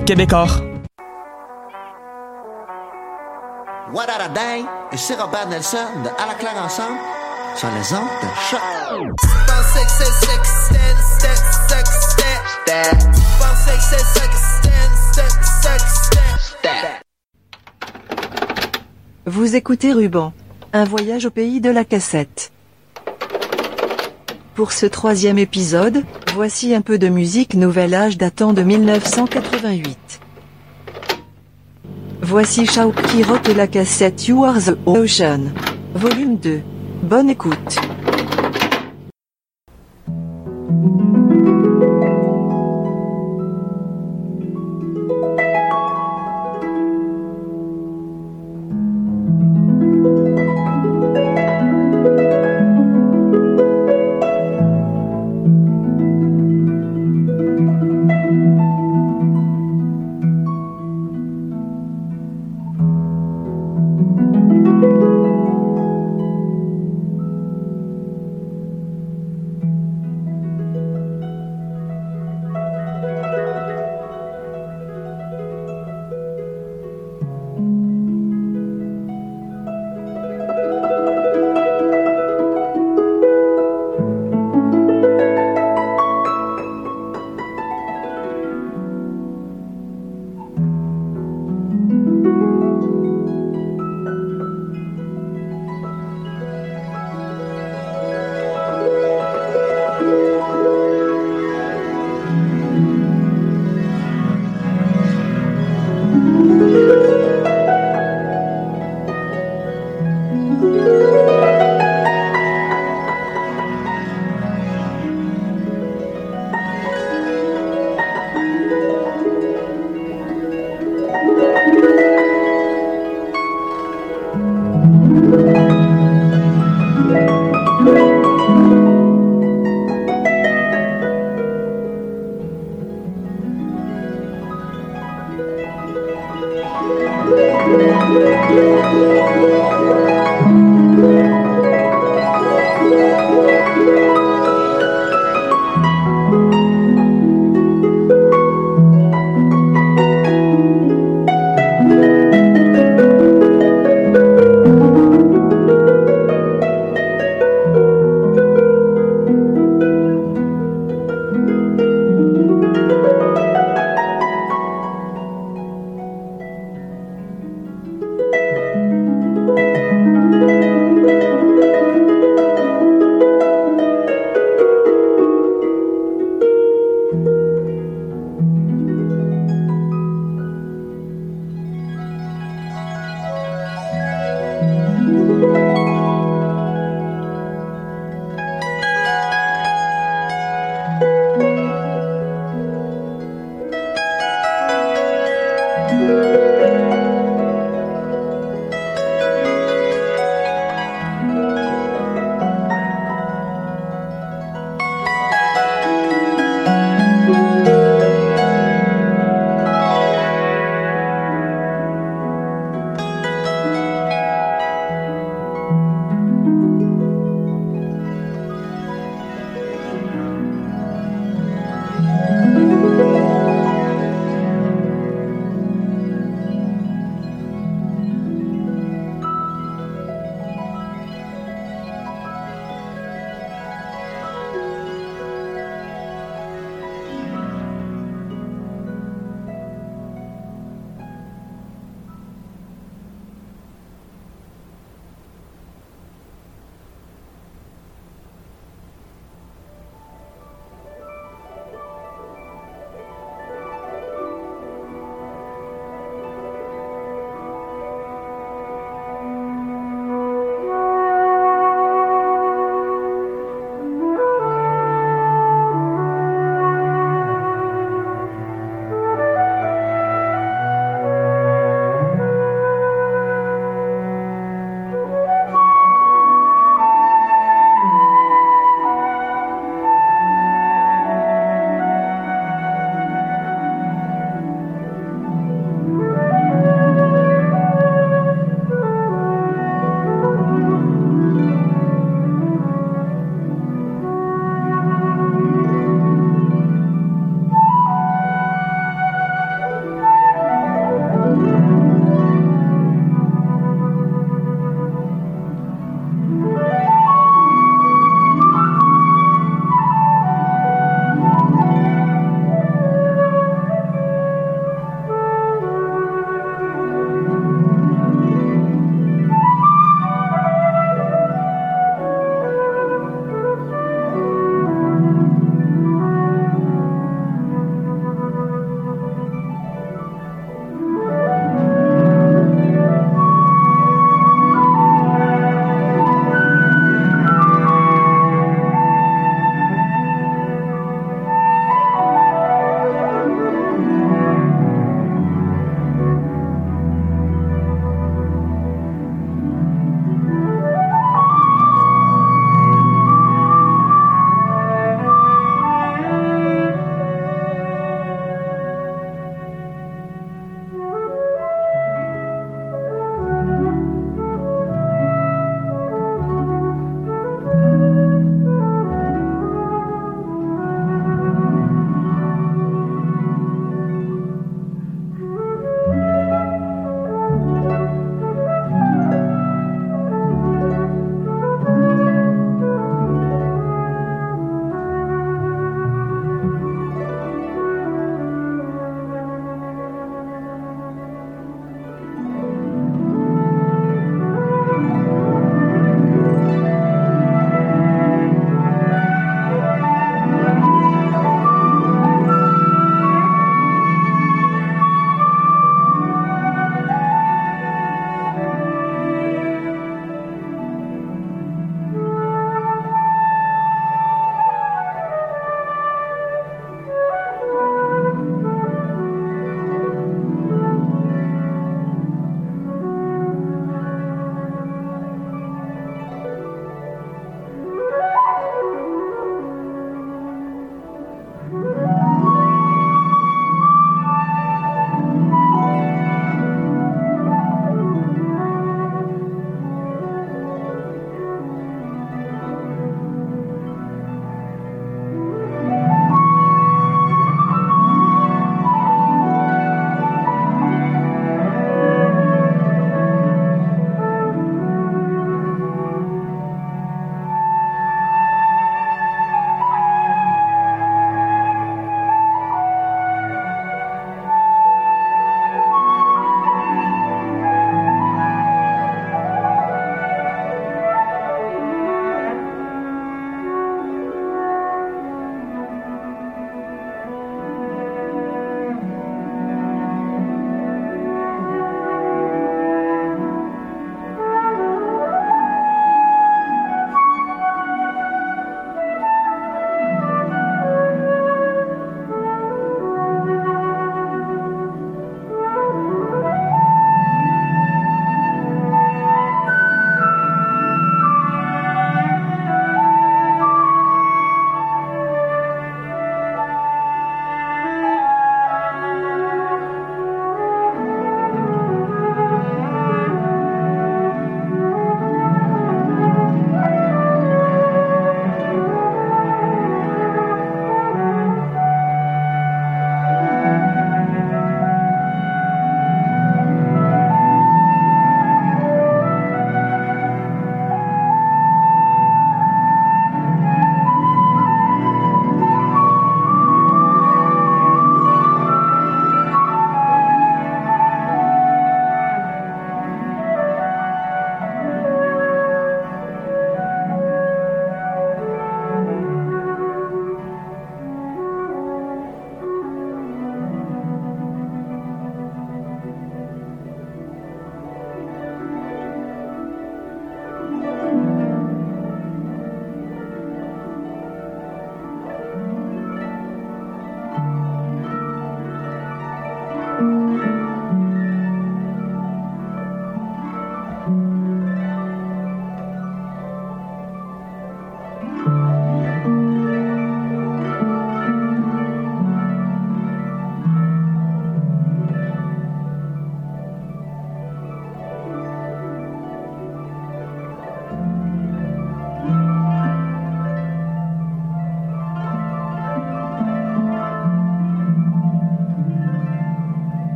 Québecor. What a day? Et c'est Robert Nelson de À la claire ensemble sur les ondes de choc. Vous écoutez Ruban. Un voyage au pays de la cassette. Pour ce troisième épisode, voici un peu de musique Nouvel Âge datant de 1988. Voici Shauk qui rote la cassette You Are the Ocean. Volume 2. Bonne écoute.